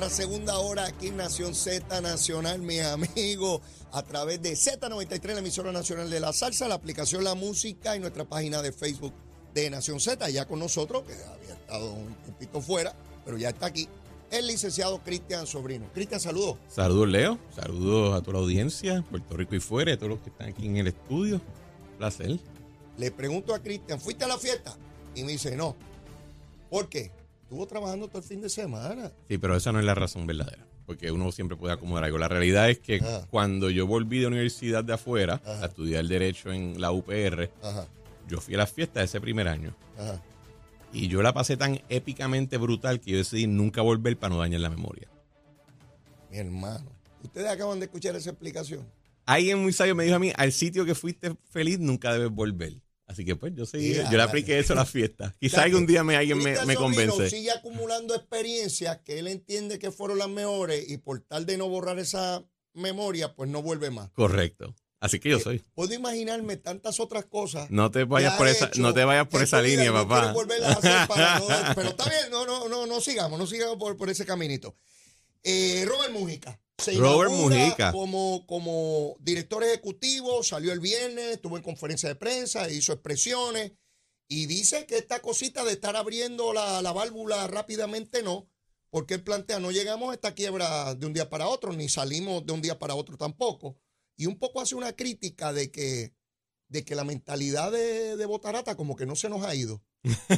nuestra segunda hora aquí en Nación Z Nacional, mis amigos, a través de Z93, la emisora nacional de la salsa, la aplicación La Música y nuestra página de Facebook de Nación Z, ya con nosotros, que había estado un poquito fuera, pero ya está aquí, el licenciado Cristian Sobrino. Cristian, saludos. Saludos, Leo. Saludos a toda la audiencia, Puerto Rico y fuera, a todos los que están aquí en el estudio. Placer. Le pregunto a Cristian, ¿fuiste a la fiesta? Y me dice, no. ¿Por qué? Estuvo trabajando todo el fin de semana. Sí, pero esa no es la razón verdadera, porque uno siempre puede acomodar algo. La realidad es que Ajá. cuando yo volví de universidad de afuera Ajá. a estudiar Derecho en la UPR, Ajá, yo fui a las fiestas de ese primer año. ajá. Y yo la pasé tan épicamente brutal que yo decidí nunca volver para no dañar la memoria. Mi hermano. Ustedes acaban de escuchar esa explicación. Alguien muy sabio me dijo a mí, al sitio que fuiste feliz nunca debes volver. Así que pues yo seguí, yo le apliqué eso a las fiestas. Quizá algún día me, alguien me, me Sobrino convence. sigue acumulando experiencias que él entiende que fueron las mejores y por tal de no borrar esa memoria, pues no vuelve más. Correcto. Así que yo soy. Puedo imaginarme tantas otras cosas. No te vayas por esa, hecho no te vayas por esa línea, no papá. a hacer para no- pero está bien, no, no, no, no sigamos, no sigamos por, por ese caminito. Eh, Robert Mujica. Se Robert Mujica. Como, como director ejecutivo, salió el viernes, estuvo en conferencia de prensa, hizo expresiones y dice que esta cosita de estar abriendo la, la válvula rápidamente no, porque él plantea, no llegamos a esta quiebra de un día para otro, ni salimos de un día para otro tampoco. Y un poco hace una crítica de que, de que la mentalidad de, de Botarata como que no se nos ha ido.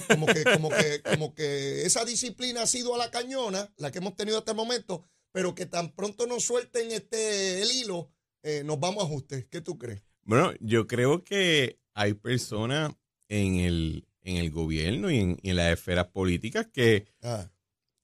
Como que, como, que, como que esa disciplina ha sido a la cañona, la que hemos tenido hasta el momento, pero que tan pronto nos suelten este, el hilo, eh, nos vamos a ajustes. ¿Qué tú crees? Bueno, yo creo que hay personas en el, en el gobierno y en, y en las esferas políticas que Ah,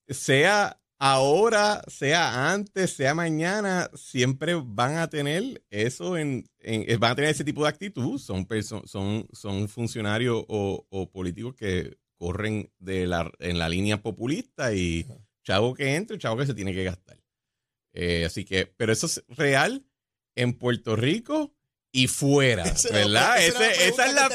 sea ahora, sea antes, sea mañana, siempre van a tener eso en, en- eh, van a tener ese tipo de actitud. Son son, son funcionarios o, o políticos que corren de la, en la línea populista y chavo que entre, chavo que se tiene que gastar. Eh, así que, pero eso es real en Puerto Rico y fuera, ¿verdad? era Ese- esa es la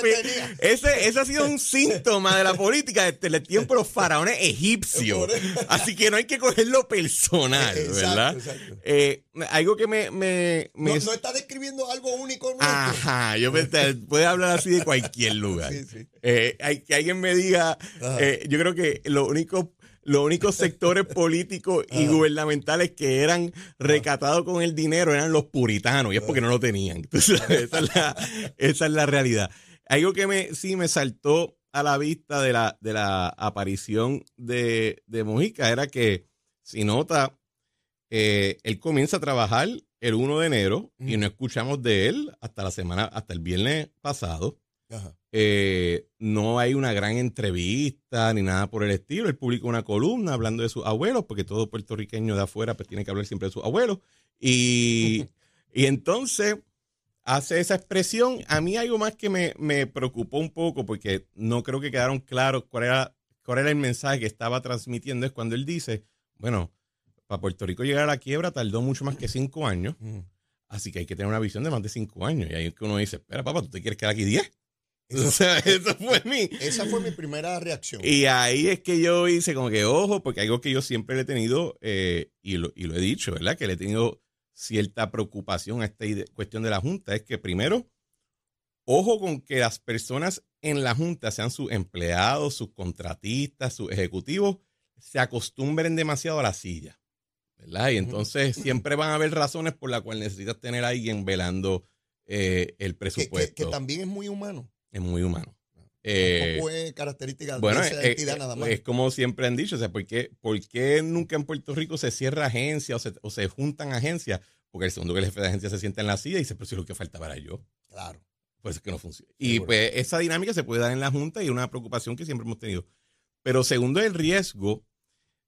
ese, ese ha sido un síntoma de la política desde el tiempo de los faraones egipcios. Así que no hay que cogerlo personal, ¿verdad? exacto. Eh, algo que me... me, me- No, no está describiendo algo único nuestro. Ajá, yo pensé, puede hablar así de cualquier lugar. Sí, sí. Eh, hay, que alguien me diga, eh, yo creo que lo único, los únicos sectores políticos y gubernamentales que eran recatados con el dinero eran los puritanos, y es porque no lo tenían. Entonces, esa, es la, esa es la realidad. Algo que me, sí me saltó a la vista de la, de la aparición de, de Mojica era que, si nota, eh, él comienza a trabajar el 1 de enero y no escuchamos de él hasta la semana, hasta el viernes pasado. Eh, no hay una gran entrevista ni nada por el estilo. Él publica una columna hablando de sus abuelos, porque todo puertorriqueño de afuera pues, tiene que hablar siempre de sus abuelos. Y, y entonces hace esa expresión. A mí algo más que me, me preocupó un poco, porque no creo que quedaron claros cuál era, cuál era el mensaje que estaba transmitiendo, es cuando él dice, bueno, para Puerto Rico llegar a la quiebra tardó mucho más que cinco años. Mm. Así que hay que tener una visión de más de cinco años. Y ahí es que uno dice, espera, papá, ¿tú te quieres quedar aquí diez? Eso- O sea, eso fue mi. Esa fue mi primera reacción. Y ahí es que yo hice como que, ojo, porque algo que yo siempre le he tenido, eh, y, lo, y lo he dicho, ¿verdad? Que le he tenido cierta preocupación a esta cuestión de la Junta, es que primero, ojo con que las personas en la Junta, sean sus empleados, sus contratistas, sus ejecutivos, se acostumbren demasiado a la silla, ¿verdad? Y entonces siempre van a haber razones por las cuales necesitas tener a alguien velando eh, el que, que- presupuesto. que también es muy humano. Es muy humano. Eh, Tampoco es característica bueno, de esa eh, entidad eh, nada más. es como siempre han dicho, o sea, ¿por qué, por qué nunca en Puerto Rico se cierra agencia o se, o se juntan agencias? Porque el segundo que el jefe de agencia se sienta en la silla y dice, pero si lo que faltaba era yo. claro. Pues es que no funciona. Y pues esa dinámica se puede dar en la Junta y es una preocupación que siempre hemos tenido. Pero segundo, el riesgo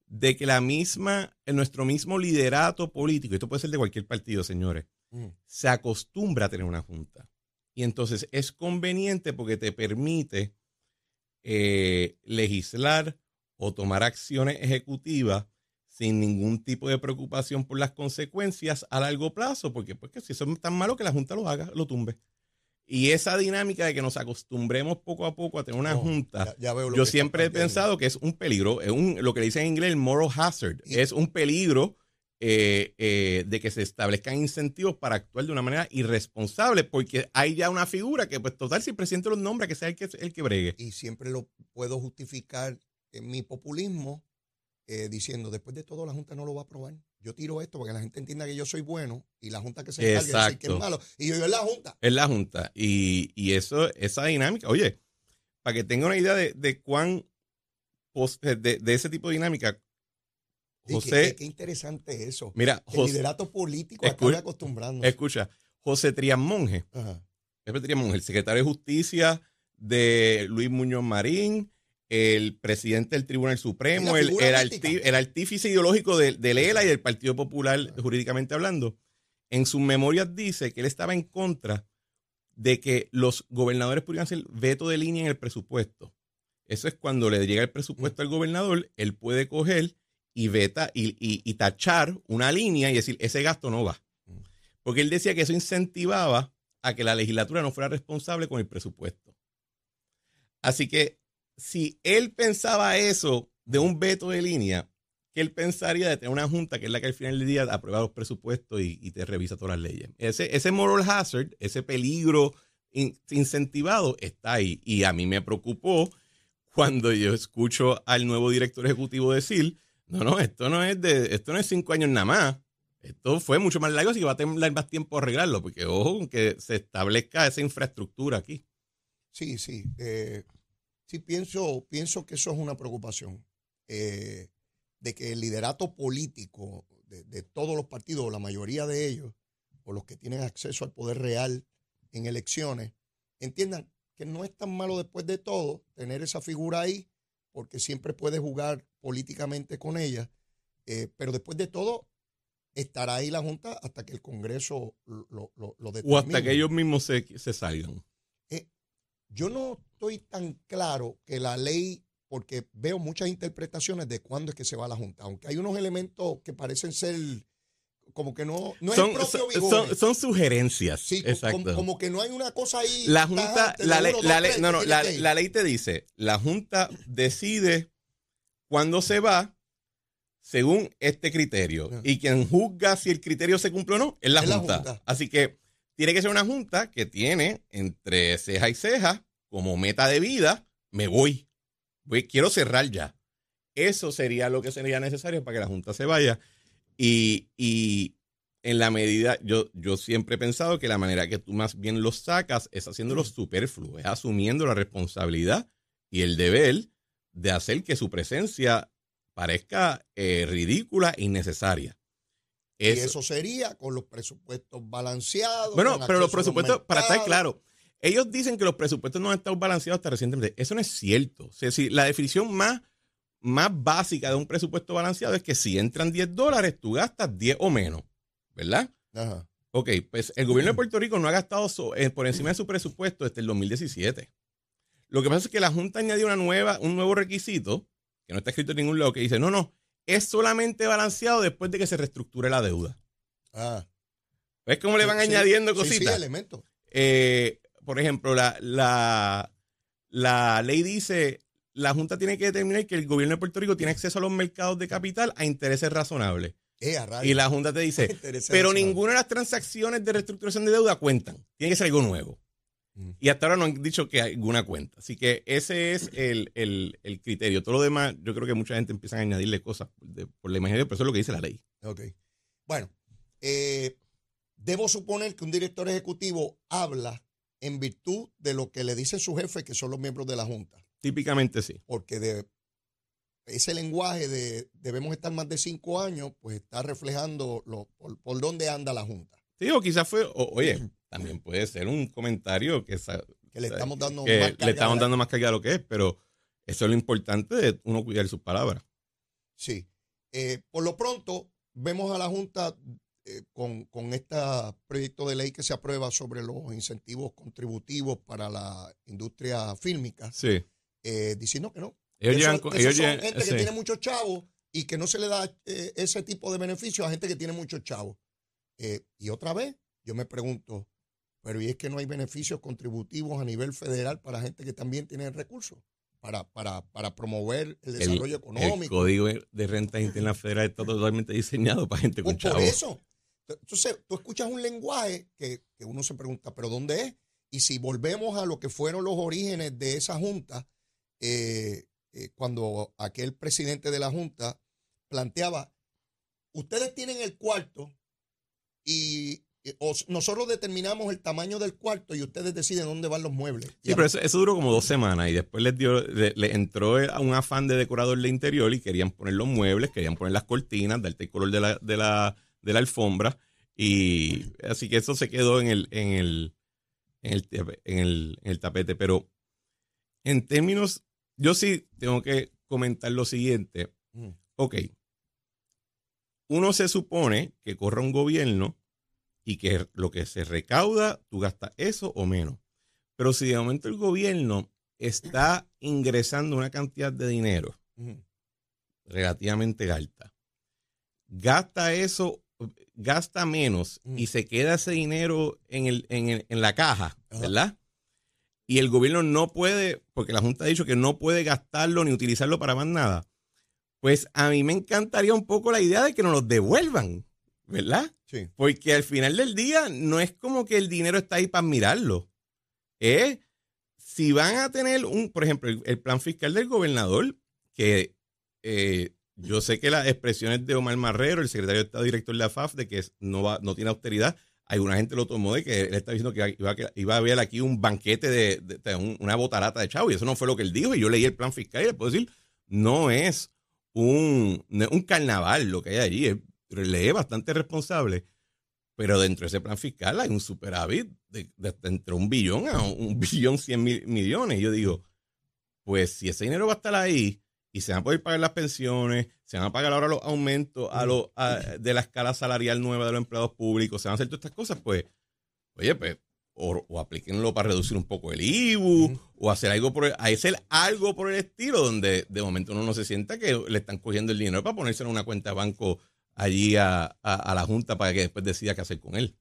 de que la misma, en nuestro mismo liderato político, esto puede ser de cualquier partido, señores, Mm. se acostumbra a tener una junta. Y entonces es conveniente porque te permite eh, legislar o tomar acciones ejecutivas sin ningún tipo de preocupación por las consecuencias a largo plazo, porque pues, que si eso es tan malo que la Junta lo haga, lo tumbe. Y esa dinámica de que nos acostumbremos poco a poco a tener una No, junta, ya- ya yo siempre he pensado que es un peligro, es un, lo que le dicen en inglés el moral hazard, Y- es un peligro eh, eh, de que se establezcan incentivos para actuar de una manera irresponsable, porque hay ya una figura que, pues total, si el presidente los nombra, que sea el que, el que bregue. y siempre lo puedo justificar en mi populismo eh, diciendo, después de todo la Junta no lo va a aprobar. Yo tiro esto para que la gente entienda que yo soy bueno y la Junta que se encargue de decir que es malo. Y yo, yo es la Junta. Es la Junta. Y, y eso, esa dinámica, oye, para que tenga una idea de, de cuán, de, de ese tipo de dinámica, José, qué, qué interesante eso. mira, el liderato político acabe acostumbrando. escucha, José Trias Monge, el secretario de Justicia de Luis Muñoz Marín, el presidente del Tribunal Supremo, el, el, mítica. arti- el artífice ideológico del del ELA y del Partido Popular, jurídicamente hablando, en sus memorias dice que él estaba en contra de que los gobernadores pudieran hacer veto de línea en el presupuesto. Eso es cuando le llega el presupuesto al gobernador, él puede coger y veta y, y- y tachar una línea y decir, ese gasto no va. Porque él decía que eso incentivaba a que la legislatura no fuera responsable con el presupuesto. Así que si él pensaba eso de un veto de línea, que él pensaría de tener una junta que es la que al final del día aprueba los presupuestos y, y te revisa todas las leyes. Ese, ese moral hazard, ese peligro in- incentivado está ahí. Y a mí me preocupó cuando yo escucho al nuevo director ejecutivo decir, no, no, esto no es de, esto no es cinco años nada más. Esto fue mucho más largo, así que va a tener más tiempo arreglarlo, porque ojo que se establezca esa infraestructura aquí. Sí, sí. eh, sí, pienso, pienso que eso es una preocupación. eh, de que el liderato político de, de todos los partidos, o la mayoría de ellos, o los que tienen acceso al poder real en elecciones, entiendan que no es tan malo después de todo tener esa figura ahí, porque siempre puede jugar políticamente con ella, eh, pero después de todo estará ahí la Junta hasta que el Congreso lo, lo, lo- lo O hasta determine. que ellos mismos se, se salgan. Yo no estoy tan claro que la ley, porque veo muchas interpretaciones de cuándo es que se va a la Junta, aunque hay unos elementos que parecen ser como que no, no es son, el propio son- son- son sugerencias. Sí, Exacto. como, como que no hay una cosa ahí. la Junta, la ley, la no, no, la, ley te dice, la Junta decide cuándo se va según este criterio. Ajá. Y quien juzga si el criterio se cumple o no es la, Es la junta. Junta. Así que tiene que ser una Junta que tiene entre ceja y ceja como meta de vida, me voy. voy quiero cerrar ya. Eso sería lo que sería necesario para que la Junta se vaya. Y, y en la medida, yo, yo siempre he pensado que la manera que tú más bien los sacas es haciéndolo superfluo, es asumiendo la responsabilidad y el deber de hacer que su presencia parezca eh, ridícula e innecesaria. Y Eso- eso sería con los presupuestos balanceados. bueno, pero los presupuestos, para estar claro, ellos dicen que los presupuestos no han estado balanceados hasta recientemente. Eso no es cierto. O sea, si la definición más, más básica de un presupuesto balanceado es que si entran 10 dólares, tú gastas 10 o menos, ¿verdad? Ajá. Ok, pues el gobierno de Puerto Rico no ha gastado so- eh, por encima de su presupuesto desde el 2017. Lo que pasa es que la Junta añadió una nueva, un nuevo requisito, que no está escrito en ningún lado, que dice, no, no, es solamente balanceado después de que se reestructure la deuda. Ah. ¿Ves cómo le van Sí, añadiendo sí, sí, cositas? elementos. Eh, por ejemplo, la, la, la ley dice, la Junta tiene que determinar que el gobierno de Puerto Rico tiene acceso a los mercados de capital a intereses razonables. Eh, a. Y la Junta te dice, pero ninguna de las transacciones de reestructuración de deuda cuentan. Tiene que ser algo nuevo. Mm. Y hasta ahora no han dicho que alguna cuenta. Así que ese es el, el- el criterio. Todo lo demás, yo creo que mucha gente empieza a añadirle cosas de- por la imaginación, pero eso es lo que dice la ley. Ok. Bueno, eh, debo suponer que un director ejecutivo habla en virtud de lo que le dicen sus jefes, que son los miembros de la Junta. Típicamente sí. Porque de ese lenguaje de debemos estar más de cinco años, pues está reflejando lo, por, por dónde anda la Junta. Sí, o quizás fue, o- oye, también puede ser un comentario que, sa- Que le estamos dando que más carga le estamos a la- dando más carga a lo que es, pero eso es lo importante de uno cuidar sus palabras. Sí. Eh, por lo pronto, vemos a la Junta eh, con, con este proyecto de ley que se aprueba sobre los incentivos contributivos para la industria fílmica, Sí. Eh, diciendo que no. Ellos llegan son llegan- gente sí. que tiene muchos chavos y que no se le da eh, ese tipo de beneficio a gente que tiene muchos chavos. Eh, y otra vez, yo me pregunto, Pero y es que no hay beneficios contributivos a nivel federal para gente que también tiene recursos para, para, para promover el desarrollo económico. El código de rentas internas federal está totalmente diseñado para gente con chavos. Por eso. Entonces, tú escuchas un lenguaje que, que uno se pregunta, ¿pero dónde es? Y si volvemos a lo que fueron los orígenes de esa junta, eh, eh, cuando aquel presidente de la junta planteaba, ustedes tienen el cuarto y nosotros determinamos el tamaño del cuarto y ustedes deciden dónde van los muebles. Sí, pero eso, duró como dos semanas y después les dio, le, entró a un afán de decorador de interior y querían poner los muebles, querían poner las cortinas, darte el color de la, de la, de la alfombra y así que eso se quedó en el, en el, en el, en el tapete. Pero en términos, yo sí tengo que comentar lo siguiente. Ok, uno se supone que corra un gobierno y que lo que se recauda, tú gastas eso o menos. Pero si de momento el gobierno está ingresando una cantidad de dinero relativamente alta, gasta eso, gasta menos y se queda ese dinero en, el, en, la caja, ¿verdad? Y el gobierno no puede, porque la Junta ha dicho que no puede gastarlo ni utilizarlo para más nada. Pues a mí me encantaría un poco la idea de que nos los devuelvan. ¿verdad? Sí. Porque al final del día no es como que el dinero está ahí para mirarlo. Es si van a tener un, por ejemplo, el, plan fiscal del gobernador, que eh, yo sé que las expresiones de Omar Marrero, el secretario de Estado director de la FAF, de que no, va, no tiene austeridad, alguna gente lo tomó de que él está diciendo que iba, iba a haber aquí un banquete de, una botarata de chavo, y eso no fue lo que él dijo, y yo leí el plan fiscal y le puedo decir, no es un, un carnaval lo que hay allí, es lee bastante responsable, pero dentro de ese plan fiscal hay un superávit de, entre un billón a un billón cien mil millones. Y yo digo, pues si ese dinero va a estar ahí y se van a poder pagar las pensiones, se van a pagar ahora los aumentos a los, de la escala salarial nueva de los empleados públicos, se van a hacer todas estas cosas, pues, oye, pues, o, o aplíquenlo para reducir un poco el IBU, o hacer algo por el, hacer algo por el estilo, donde de momento uno no se sienta que le están cogiendo el dinero para ponerse en una cuenta de banco allí a, la Junta para que después decida qué hacer con él.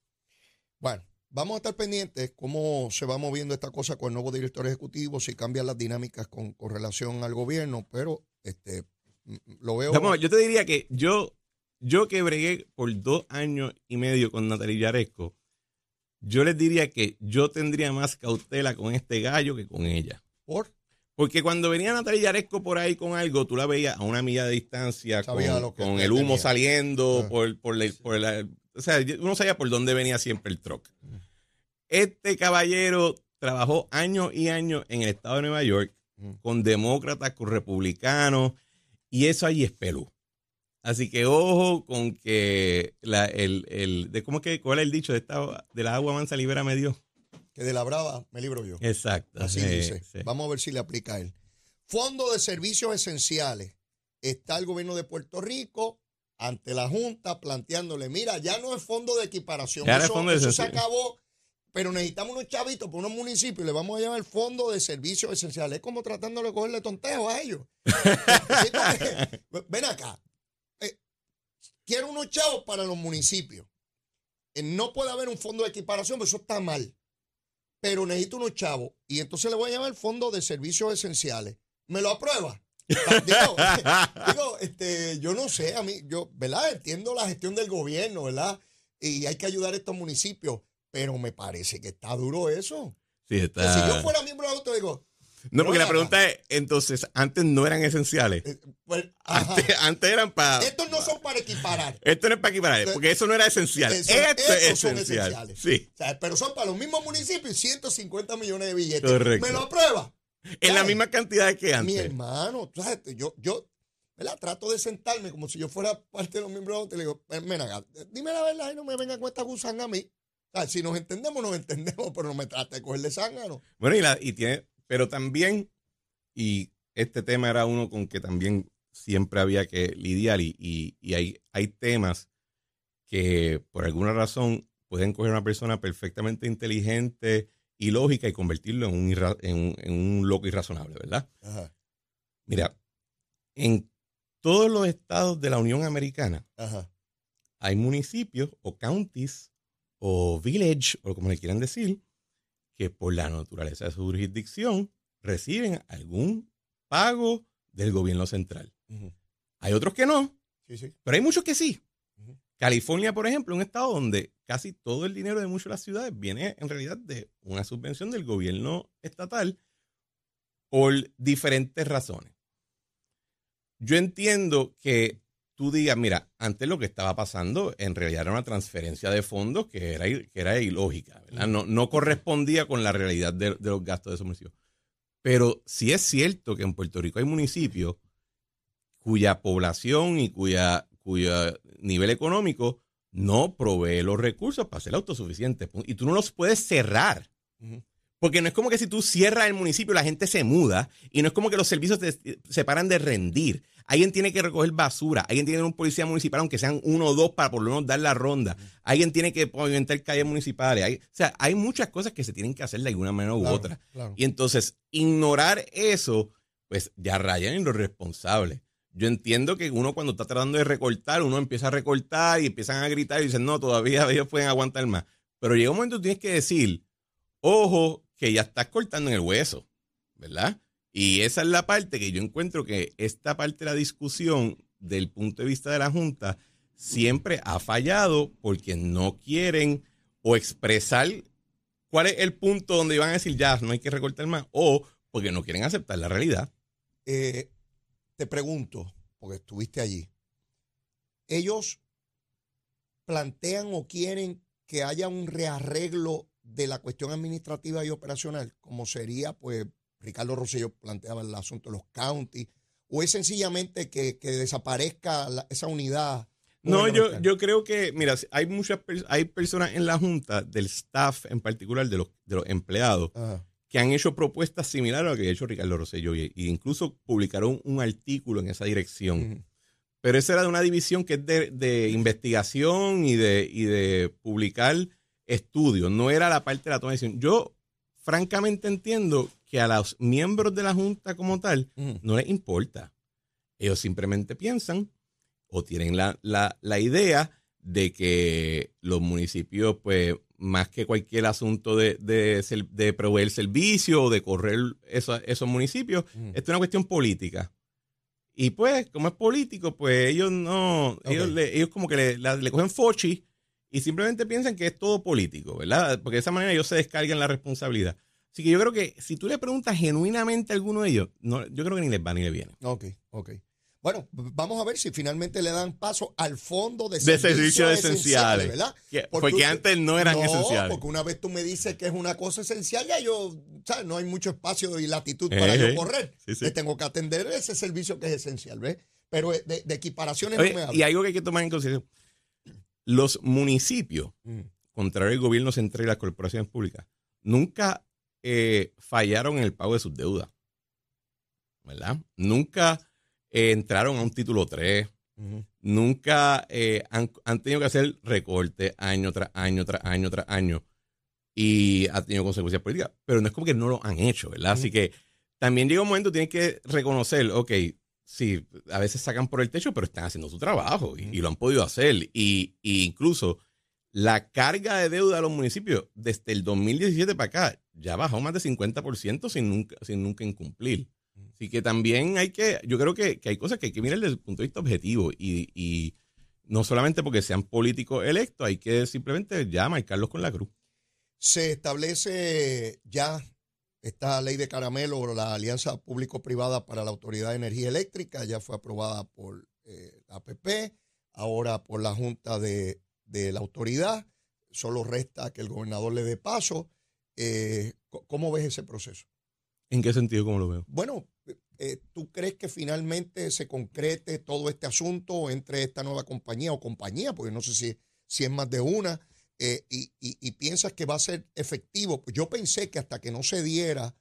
Bueno, vamos a estar pendientes cómo se va moviendo esta cosa con el nuevo director ejecutivo, si cambian las dinámicas con, relación al gobierno, pero este lo veo. yo te diría que yo, yo que bregué por dos años y medio con Natalia Yaresco, yo les diría que yo tendría más cautela con este gallo que con ella. ¿Por? Porque cuando venía Natalia Yaresco por ahí con algo, tú la veías a una milla de distancia, con, el humo saliendo, ah. por, por, la, o sea, uno sabía por dónde venía siempre el truck. Este caballero trabajó años y años en el estado de Nueva York con demócratas, con republicanos, y eso ahí es pelú. Así que ojo con que la, el, el, de cómo que, cuál es el dicho de esta, de la agua mansa libera medio que de la brava me libro yo. Exacto. Así dice. Vamos a ver si le aplica a él. Fondo de Servicios Esenciales. Está el gobierno de Puerto Rico ante la Junta planteándole, mira, ya no es fondo de equiparación. eso, se acabó, pero necesitamos unos chavitos por unos municipios y le vamos a llamar Fondo de Servicios Esenciales. Es como tratando de cogerle tonteo a ellos. Ven acá. Eh, quiero unos chavos para los municipios. Eh, no puede haber un fondo de equiparación, pero eso está mal pero necesito unos chavos. Y entonces le voy a llamar el Fondo de Servicios Esenciales. ¿Me lo aprueba? digo, este, yo no sé, a mí, yo, ¿verdad? Entiendo la gestión del gobierno, ¿verdad? Y hay que ayudar a estos municipios, pero me parece que está duro eso. Sí, está. si yo fuera miembro de auto, digo, no, porque la pregunta es, entonces, antes no eran esenciales. Eh, pues, antes, eran para... Estos no son para equiparar. Esto no es para equiparar, porque eso no era esencial. Esto es esencial. Esenciales. Sí. pero son para los mismos municipios 150 millones de billetes. Correcto. ¿Me lo aprueba? En la misma cantidad que antes. Mi hermano, yo, yo ¿verdad? trato de sentarme como si yo fuera parte de los miembros de le digo, mira, dime la verdad y no me venga con esta gusanga a mí. si nos entendemos, nos entendemos, pero no me trate de cogerle zángano. Bueno, y, la, y tiene pero también, y este tema era uno con que también siempre había que lidiar y, y, hay, hay temas que por alguna razón pueden coger a una persona perfectamente inteligente y lógica y convertirlo en un, en, un loco irrazonable, ¿verdad? Mira, en todos los estados de la Unión Americana hay municipios o counties o village, o como le quieran decir, que por la naturaleza de su jurisdicción reciben algún pago del gobierno central. Hay otros que no, pero hay muchos que sí. California, por ejemplo, un estado donde casi todo el dinero de muchas de las ciudades viene en realidad de una subvención del gobierno estatal por diferentes razones. Yo entiendo que tú digas, mira, antes lo que estaba pasando en realidad era una transferencia de fondos que era, que era ilógica, No, no correspondía con la realidad de, de los gastos de esos municipios. Pero sí es cierto que en Puerto Rico hay municipios cuya población y cuya, cuya nivel económico no provee los recursos para ser autosuficiente. Y tú no los puedes cerrar. Porque no es como que si tú cierras el municipio la gente se muda y no es como que los servicios se paran de rendir. Alguien tiene que recoger basura, alguien tiene que tener un policía municipal, aunque sean uno o dos, para por lo menos dar la ronda. Alguien tiene que pavimentar calles municipales. o sea, hay muchas cosas que se tienen que hacer de alguna manera u otra. Y entonces, ignorar eso, pues ya rayan en lo responsable. Yo entiendo que uno cuando está tratando de recortar, uno empieza a recortar y empiezan a gritar y dicen, no, todavía ellos pueden aguantar más. Pero llega un momento que tienes que decir, ojo, que ya estás cortando en el hueso, ¿verdad? Y esa es la parte que yo encuentro que esta parte de la discusión del punto de vista de la Junta siempre ha fallado porque no quieren o expresar cuál es el punto donde iban a decir ya no hay que recortar más o porque no quieren aceptar la realidad. Eh, te pregunto, porque estuviste allí, ellos plantean o quieren que haya un rearreglo de la cuestión administrativa y operacional, como sería pues Ricardo Rosselló planteaba el asunto de los counties, o es sencillamente que, desaparezca esa unidad. No, yo, yo creo que, mira, hay muchas hay personas en la Junta, del staff en particular, de los, de los empleados, que han hecho propuestas similares a lo que ha hecho Ricardo Rosselló e incluso publicaron un artículo en esa dirección. Pero esa era de una división que es de, de investigación y de, y de publicar estudios, no era la parte de la toma de decisión. Yo francamente entiendo que a los miembros de la Junta como tal no les importa. Ellos simplemente piensan o tienen la, idea de que los municipios, pues, más que cualquier asunto de, de, proveer servicio o de correr esos, municipios, esto es una cuestión política. Y pues, como es político, pues ellos no, ellos, como que le, le, cogen fochi y simplemente piensan que es todo político, ¿verdad? Porque de esa manera ellos se descargan la responsabilidad. Así que yo creo que si tú le preguntas genuinamente a alguno de ellos, no, yo creo que ni les va ni les viene. Ok, ok. Bueno, vamos a ver si finalmente le dan paso al fondo de, de servicios, esenciales, ¿verdad? porque, antes no eran esenciales. Porque una vez tú me dices que es una cosa esencial, ya yo, ¿sabes? No hay mucho espacio y latitud para yo correr. Sí, tengo que atender ese servicio que es esencial, ¿ves? Pero de, equiparaciones no me hablo. Y algo que hay que tomar en consideración los municipios, mm. contrario al gobierno central y las corporaciones públicas, nunca eh, fallaron en el pago de sus deudas. ¿Verdad? Nunca eh, entraron a un título 3. Nunca eh, han, tenido que hacer recortes año tras año, tras año, tras año. Y ha tenido consecuencias políticas. Pero no es como que no lo han hecho, ¿verdad? Así que también llega un momento, tienes que reconocer, ok, sí, a veces sacan por el techo, pero están haciendo su trabajo y, lo han podido hacer. Y, incluso la carga de deuda de los municipios desde el 2017 para acá ya bajó más de 50% sin nunca, sin nunca incumplir. Así que también hay que, yo creo que, hay cosas que hay que mirar desde el punto de vista objetivo y, y no solamente porque sean políticos electos, hay que simplemente ya marcarlos con la cruz. Se establece ya esta ley de caramelo, la Alianza Público-Privada para la Autoridad de Energía Eléctrica, ya fue aprobada por eh, la APP, ahora por la Junta de, la Autoridad. Solo resta que el gobernador le dé paso. Eh, ¿Cómo ves ese proceso? ¿En qué sentido? ¿Cómo lo veo? Bueno, eh, ¿tú crees que finalmente se concrete todo este asunto entre esta nueva compañía o compañía? Porque no sé si, si es más de una eh, y, piensas que va a ser efectivo. Pues yo pensé que hasta que no se diera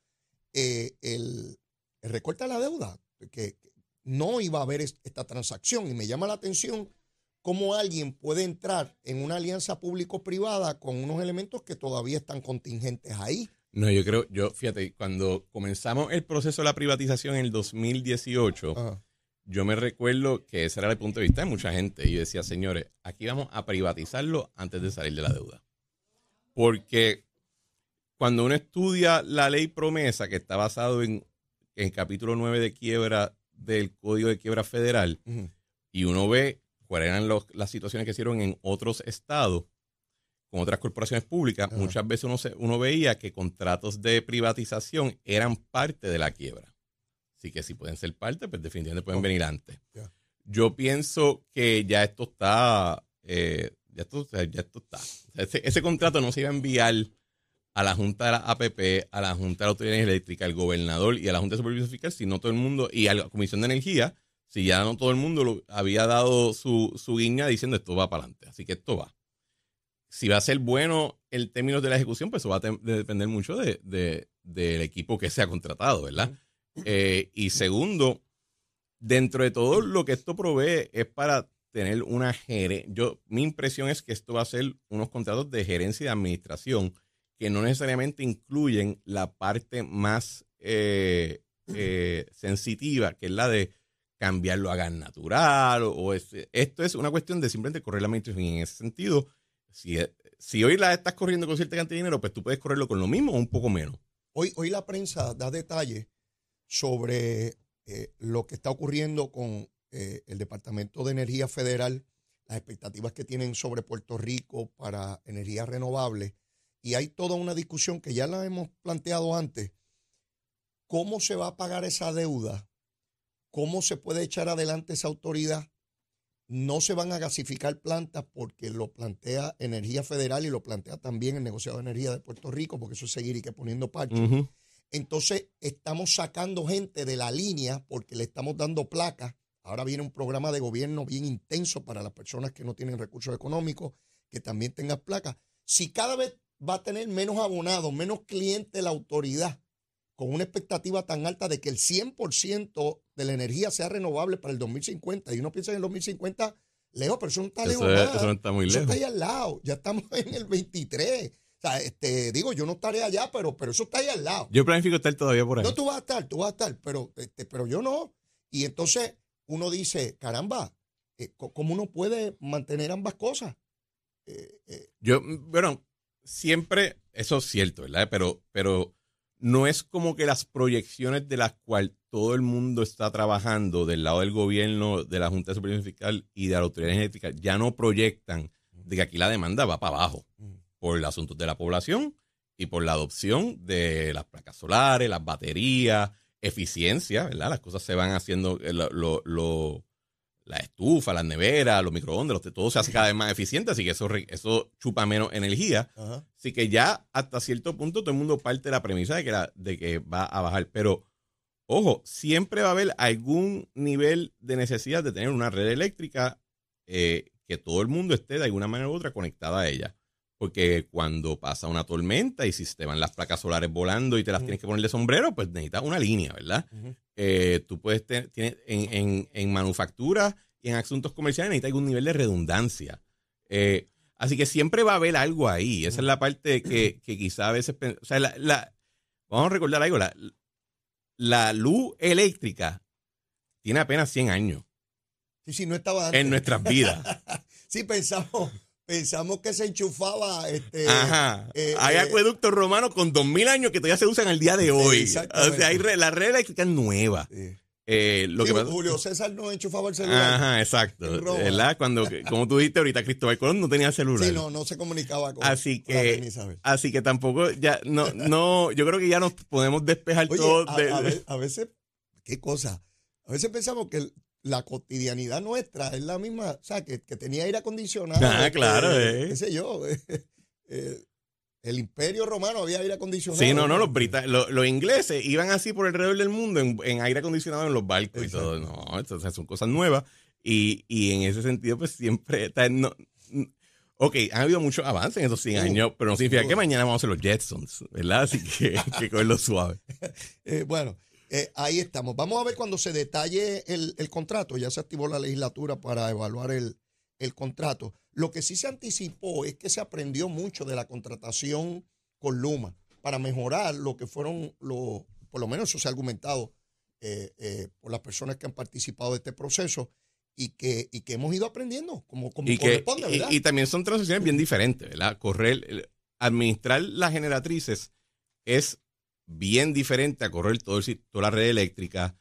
eh, el, recorte de la deuda, que no iba a haber esta transacción. Y me llama la atención cómo alguien puede entrar en una alianza público-privada con unos elementos que todavía están contingentes ahí. No, yo creo, yo, fíjate, cuando comenzamos el proceso de la privatización en el 2018, yo me recuerdo que ese era el punto de vista de mucha gente. Y yo decía, señores, aquí vamos a privatizarlo antes de salir de la deuda. Porque cuando uno estudia la ley promesa, que está basado en, el capítulo 9 de quiebra del Código de Quiebra Federal, y uno ve cuáles eran las situaciones que hicieron en otros estados, con otras corporaciones públicas, muchas veces uno, uno veía que contratos de privatización eran parte de la quiebra. Así que si pueden ser parte, pues definitivamente pueden venir antes. Yo pienso que ya esto está, eh, ya, esto, ya esto está. ese, contrato no se iba a enviar a la Junta de la APP, a la Junta de la Autoridad Eléctrica, al gobernador y a la Junta de Supervisión Fiscal, si no todo el mundo, y a la Comisión de Energía, si ya no todo el mundo lo, había dado su, su guiña diciendo esto va para adelante. Así que esto va. Si va a ser bueno el término de la ejecución, pues eso va a depender mucho de, del equipo que se ha contratado, ¿verdad? Eh, y segundo, dentro de todo lo que esto provee es para tener una gerencia. Yo, mi impresión es que esto va a ser unos contratos de gerencia y de administración que no necesariamente incluyen la parte más eh, eh, sensitiva, que es la de cambiarlo a gas natural. O, esto es una cuestión de simplemente correr la administración. Y en ese sentido, si, si hoy la estás corriendo con cierta cantidad de dinero, pues tú puedes correrlo con lo mismo o un poco menos. Hoy, hoy la prensa da detalles sobre eh, lo que está ocurriendo con eh, el Departamento de Energía Federal, las expectativas que tienen sobre Puerto Rico para energía renovable. Y hay toda una discusión que ya la hemos planteado antes. ¿Cómo se va a pagar esa deuda? ¿Cómo se puede echar adelante esa autoridad? No se van a gasificar plantas porque lo plantea Energía Federal y lo plantea también el negociado de energía de Puerto Rico, porque eso es seguir y que poniendo parches. Entonces estamos sacando gente de la línea porque le estamos dando placas. Ahora viene un programa de gobierno bien intenso para las personas que no tienen recursos económicos, que también tengan placas. Si cada vez va a tener menos abonados, menos clientes la autoridad, con una expectativa tan alta de que el 100% de la energía sea renovable para el 2050, y uno piensa en el 2050 lejos, pero eso no está lejos. eso no está muy lejos. Eso está ahí al lado, ya estamos en el 23 sea, este, digo, yo no estaré allá, pero, pero eso está ahí al lado. Yo planifico estar todavía por ahí. No, tú vas a estar, tú vas a estar, pero, este, pero yo no. Y entonces uno dice, caramba, eh, ¿cómo uno puede mantener ambas cosas? Eh, eh, yo, bueno, siempre, eso es cierto, ¿verdad? Pero, pero no es como que las proyecciones de las cuales todo el mundo está trabajando del lado del gobierno, de la Junta de Supervisión Fiscal y de la Autoridad Energética ya no proyectan de que aquí la demanda va para abajo por el asunto de la población y por la adopción de las placas solares, las baterías, eficiencia, ¿verdad? Las cosas se van haciendo, eh, lo, la estufa, las neveras, los microondas, todo se hace cada vez más eficiente, así que eso, eso chupa menos energía. Así que ya hasta cierto punto todo el mundo parte de la premisa de que, de que va a bajar. Pero, ojo, siempre va a haber algún nivel de necesidad de tener una red eléctrica eh, que todo el mundo esté de alguna manera u otra conectada a ella. Porque cuando pasa una tormenta y si se te van las placas solares volando y te las tienes que poner de sombrero, pues necesitas una línea, ¿verdad? Eh, tú puedes tener, en, en, manufactura y en asuntos comerciales necesitas algún nivel de redundancia. Eh, así que siempre va a haber algo ahí. Esa es la parte que, que quizá a veces... O sea, la, vamos a recordar algo. La, la luz eléctrica tiene apenas 100 años. Sí, sí, no estaba En nuestras vidas. sí, pensamos pensamos que se enchufaba. Este, Ajá. Eh, hay eh, acueductos romanos con 2000 años que todavía se usan al día de hoy. O sea, hay la red eléctrica es nueva. Eh, lo que Julio César no enchufaba el celular. Ajá, exacto. ¿Verdad? Cuando, como tú dijiste ahorita, Cristóbal Colón no tenía celular. Sí, no, no se comunicaba con Así que, así que tampoco, ya, no, no, yo creo que ya nos podemos despejar todo. a, veces, qué cosa. A veces pensamos que la cotidianidad nuestra es la misma, o sea, que, tenía aire acondicionado. Ah, claro, eh. Qué sé yo. Eh, el imperio romano había aire acondicionado. Sí, no, no, los, los, ingleses iban así por alrededor del mundo en, aire acondicionado en los barcos y todo. No, entonces son cosas nuevas. Y, en ese sentido, pues siempre. No, ok, han habido muchos avances en esos 100 años, pero no significa que mañana vamos a hacer los Jetsons, ¿verdad? Así que que cogerlo suave. Eh, bueno, eh, ahí estamos. Vamos a ver cuando se detalle el, contrato. Ya se activó la legislatura para evaluar el, contrato. Lo que sí se anticipó es que se aprendió mucho de la contratación con Luma para mejorar lo que fueron los, por lo menos eso se ha argumentado eh, eh, por las personas que han participado de este proceso y que, y que hemos ido aprendiendo como, como corresponde, ¿verdad? Y, también son transacciones bien diferentes, ¿verdad? Correr, administrar las generatrices es bien diferente a correr todo el, toda la red eléctrica,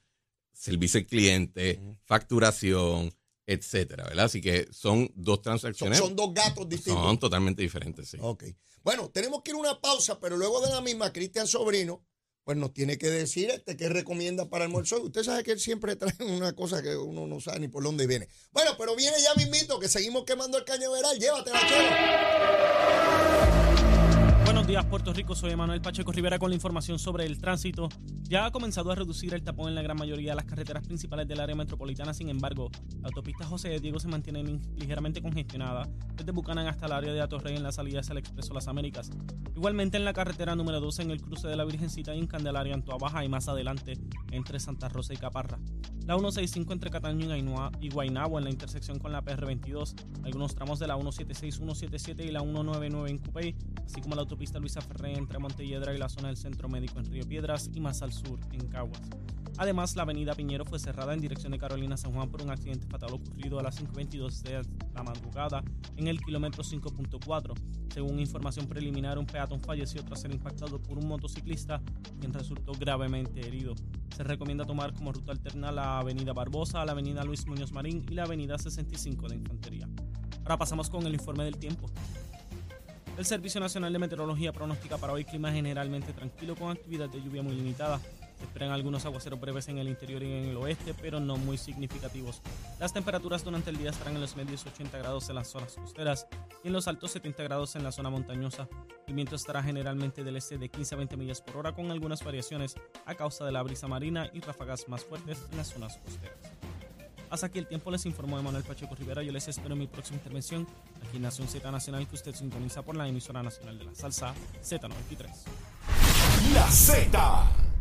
servicio al cliente, facturación, etcétera, ¿verdad? Así que son dos transacciones. Son, dos gatos distintos. Son totalmente diferentes, sí. Ok. Bueno, tenemos que ir a una pausa, pero luego de la misma, Cristian Sobrino, pues nos tiene que decir este qué recomienda para almuerzo. Usted sabe que él siempre trae una cosa que uno no sabe ni por dónde viene. Bueno, pero viene ya mismito que seguimos quemando el cañaveral. Llévatela, chero. Buenos días, Puerto Rico. Soy Manuel Pacheco Rivera con la información sobre el tránsito. Ya ha comenzado a reducir el tapón en la gran mayoría de las carreteras principales del área metropolitana. Sin embargo, la autopista José de Diego se mantiene ligeramente congestionada desde Bucanán hasta el área de Atorrey en la salida hacia el Expreso Las Américas. Igualmente en la carretera número 12 en el cruce de la Virgencita y en Candelaria, en Baja y más adelante entre Santa Rosa y Caparra. La 165 entre Cataño y Guaynabo en la intersección con la PR22. Algunos tramos de la 176, 177 y la 199 en Cupey, así como la autopista pista Luisa Ferré entre Montelledra y la zona del Centro Médico en Río Piedras y más al sur en Caguas. Además, la avenida Piñero fue cerrada en dirección de Carolina San Juan por un accidente fatal ocurrido a las 5.22 de la madrugada en el kilómetro 5.4. Según información preliminar, un peatón falleció tras ser impactado por un motociclista, quien resultó gravemente herido. Se recomienda tomar como ruta alterna la avenida Barbosa, la avenida Luis Muñoz Marín y la avenida 65 de Infantería. Ahora pasamos con el informe del tiempo. El Servicio Nacional de Meteorología pronostica para hoy clima generalmente tranquilo con actividad de lluvia muy limitada. Se esperan algunos aguaceros breves en el interior y en el oeste, pero no muy significativos. Las temperaturas durante el día estarán en los medios 80 grados en las zonas costeras y en los altos 70 grados en la zona montañosa. El viento estará generalmente del este de 15 a 20 millas por hora con algunas variaciones a causa de la brisa marina y ráfagas más fuertes en las zonas costeras. Hasta aquí el tiempo les informó Manuel Pacheco Rivera. Yo les espero en mi próxima intervención aquí Nación Z Nacional que usted sintoniza por la emisora nacional de la salsa Z93. La Z